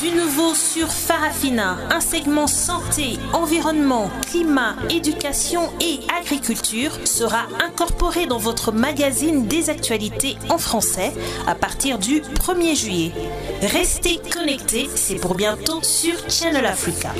Du nouveau sur Farafina, un segment santé, environnement, climat, éducation et agriculture sera incorporé dans votre magazine des actualités en français à partir du 1er juillet. Restez connectés, c'est pour bientôt sur Channel Africa.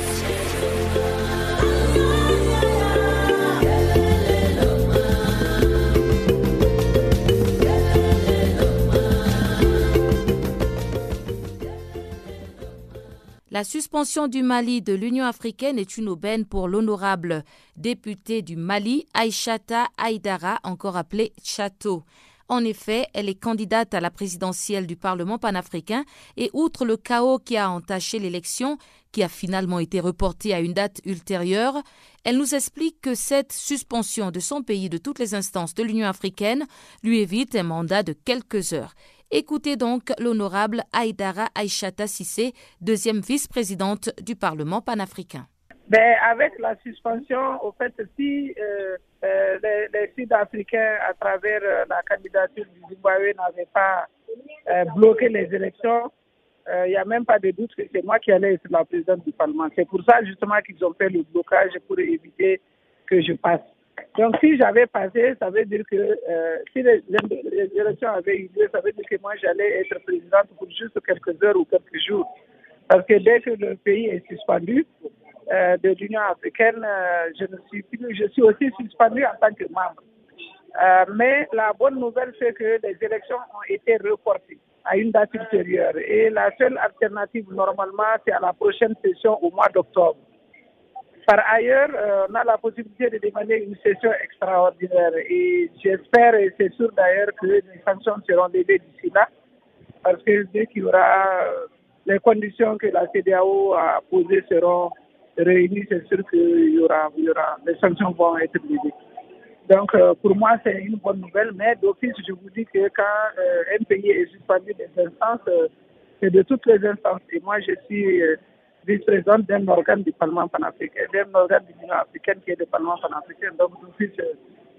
La suspension du Mali de l'Union africaine est une aubaine pour l'honorable députée du Mali, Aïchata Aïdara, encore appelée Chateau. En effet, elle est candidate à la présidentielle du Parlement panafricain et outre le chaos qui a entaché l'élection, qui a finalement été reportée à une date ultérieure, elle nous explique que cette suspension de son pays de toutes les instances de l'Union africaine lui évite un mandat de quelques heures. Écoutez donc l'honorable Aïdara Aïchata Sissé, deuxième vice-présidente du Parlement panafricain. Ben, avec la suspension, au fait, si euh, euh, les, Sud-Africains, à travers euh, la candidature du Zimbabwe, n'avaient pas bloqué les élections, il n'y a même pas de doute que c'est moi qui allais être la présidente du Parlement. C'est pour ça justement qu'ils ont fait le blocage pour éviter que je passe. Donc, si j'avais passé, ça veut dire que euh, si les, élections avaient eu lieu, ça veut dire que moi, j'allais être présidente pour juste quelques heures ou quelques jours. Parce que dès que le pays est suspendu euh, de l'Union africaine, euh, je suis je suis aussi suspendu en tant que membre. mais la bonne nouvelle, c'est que les élections ont été reportées à une date ultérieure. Et la seule alternative, normalement, c'est à la prochaine session au mois d'octobre. Par ailleurs, euh, on a la possibilité de demander une session extraordinaire et j'espère et c'est sûr d'ailleurs que les sanctions seront levées d'ici là parce que dès qu'il y aura euh, les conditions que la CDAO a posées seront réunies, c'est sûr qu'il y aura, y aura, les sanctions vont être levées. Donc, euh, pour moi, c'est une bonne nouvelle, mais d'office, je vous dis que quand un pays est suspendu des instances, c'est de toutes les instances. Et moi, je suis vice-présidente d'un organe du Parlement panafricain, d'un organe de l'Union africaine qui est le Parlement panafricain. Donc,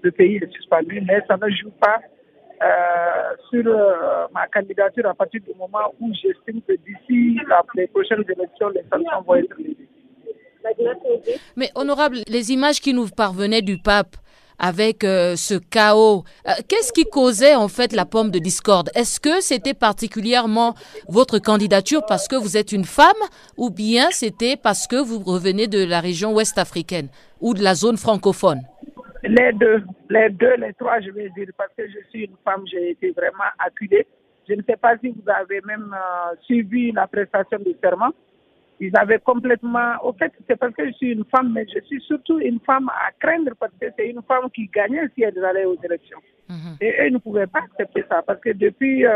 le pays est suspendu, mais ça ne joue pas euh, sur euh, ma candidature à partir du moment où j'estime que d'ici les prochaines élections, les sanctions vont être levées. Mais honorable, les images qui nous parvenaient du pape avec euh, ce chaos. Euh, qu'est-ce qui causait en fait la pomme de discorde? Est-ce que c'était particulièrement votre candidature parce que vous êtes une femme ou bien c'était parce que vous revenez de la région ouest africaine ou de la zone francophone? Les deux, les deux, les trois, je vais dire, parce que je suis une femme, j'ai été vraiment acculée. Je ne sais pas si vous avez même euh, suivi la prestation de serment ils avaient complètement. Au fait, c'est parce que je suis une femme, mais je suis surtout une femme à craindre parce que c'est une femme qui gagnait si elle allait aux élections. Mhm. Et eux ne pouvaient pas accepter ça parce que depuis 18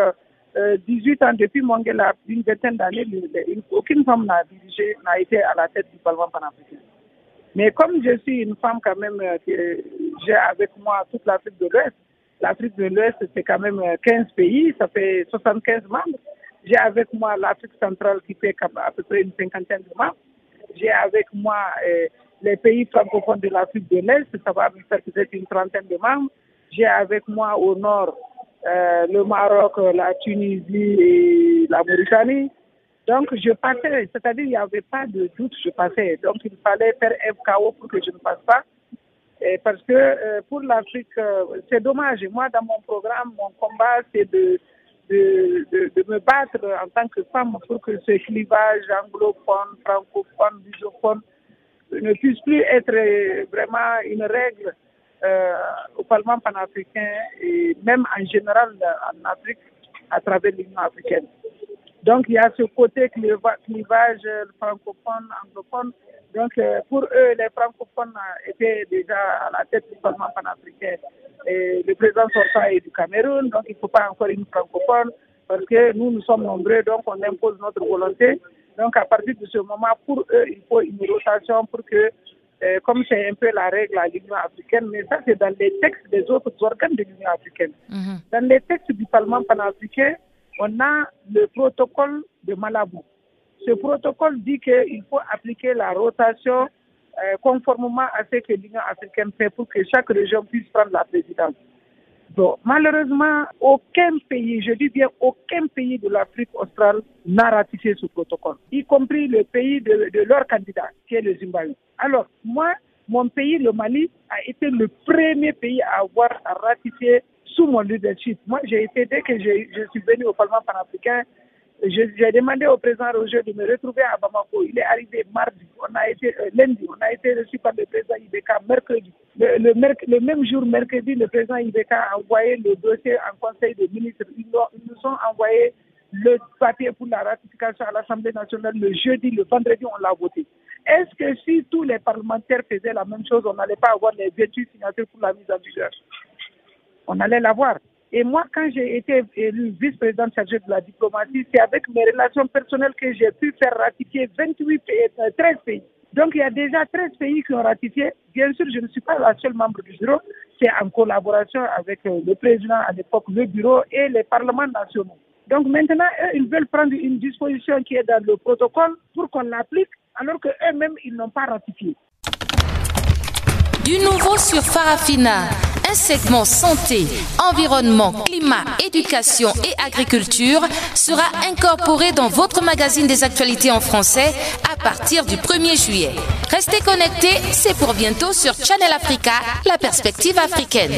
euh, euh, ans, depuis Mongela, une vingtaine d'années, aucune femme n'a dirigé, n'a été à la tête du Parlement panafricain. Mais comme je suis une femme quand même, euh, j'ai avec moi toute l'Afrique de l'Ouest, l'Afrique de l'Ouest, c'est quand même 15 pays, ça fait 75 membres. J'ai avec moi l'Afrique centrale qui fait à peu près une cinquantaine de membres. J'ai avec moi euh, les pays francophones de l'Afrique de l'Est, ça va me faire peut-être une trentaine de membres. J'ai avec moi au nord euh, le Maroc, la Tunisie et la Mauritanie. Donc je passais, c'est-à-dire il n'y avait pas de doute, je passais. Donc il fallait faire chaos pour que je ne passe pas. Parce que euh, pour l'Afrique, c'est dommage. Moi, dans mon programme, mon combat, c'est de de, de, me battre en tant que femme pour que ce clivage anglophone, francophone, lusophone ne puisse plus être vraiment une règle euh, au Parlement panafricain et même en général en Afrique à travers l'Union africaine. Donc il y a ce côté clivage francophone, anglophone. Donc euh, pour eux, les francophones étaient déjà à la tête du Parlement panafricain et le président sortant est du Cameroun, donc il ne faut pas encore une francophone parce que nous, nous sommes nombreux, donc on impose notre volonté. Donc à partir de ce moment, pour eux, il faut une rotation pour que, euh, comme c'est un peu la règle à l'Union africaine, mais ça c'est dans les textes des autres organes de l'Union africaine. Mhm. Dans les textes du Parlement panafricain, on a le protocole de Malabou. Ce protocole dit qu'il faut appliquer la rotation euh, conformément à ce que l'Union africaine fait pour que chaque région puisse prendre la présidence. Bon, malheureusement, aucun pays, je dis bien aucun pays de l'Afrique australe n'a ratifié ce protocole, y compris le pays de, de leur candidat, qui est le Zimbabwe. Alors, moi, mon pays, le Mali, a été le premier pays à avoir ratifié sous mon leadership. Moi, j'ai été, dès que je, suis venu au Parlement panafricain, j'ai demandé au président Roger de me retrouver à Bamako. Il est arrivé mardi, on a été euh, lundi, on a été reçu par le président Ibeka mercredi. Le, le, même jour, mercredi, le président Ibeka a envoyé le dossier en conseil des ministres. Ils, nous ont envoyé le papier pour la ratification à l'Assemblée nationale le jeudi, le vendredi, on l'a voté. Est-ce que si tous les parlementaires faisaient la même chose, on n'allait pas avoir les 28 signatures pour la mise en vigueur? On allait l'avoir. Et moi, quand j'ai été élu vice-présidente chargée de la diplomatie, c'est avec mes relations personnelles que j'ai pu faire ratifier 28 pays, 13 euh, pays. Donc, il y a déjà 13 pays qui ont ratifié. Bien sûr, je ne suis pas la seule membre du bureau. C'est en collaboration avec euh, le président à l'époque, le bureau et les parlements nationaux. Donc maintenant, eux, ils veulent prendre une disposition qui est dans le protocole pour qu'on l'applique, alors qu'eux-mêmes, ils n'ont pas ratifié. Du nouveau sur Farafina, un segment santé, environnement, climat, éducation et agriculture sera incorporé dans votre magazine des actualités en français à partir du 1er juillet. Restez connectés, c'est pour bientôt sur Channel Africa, la perspective africaine.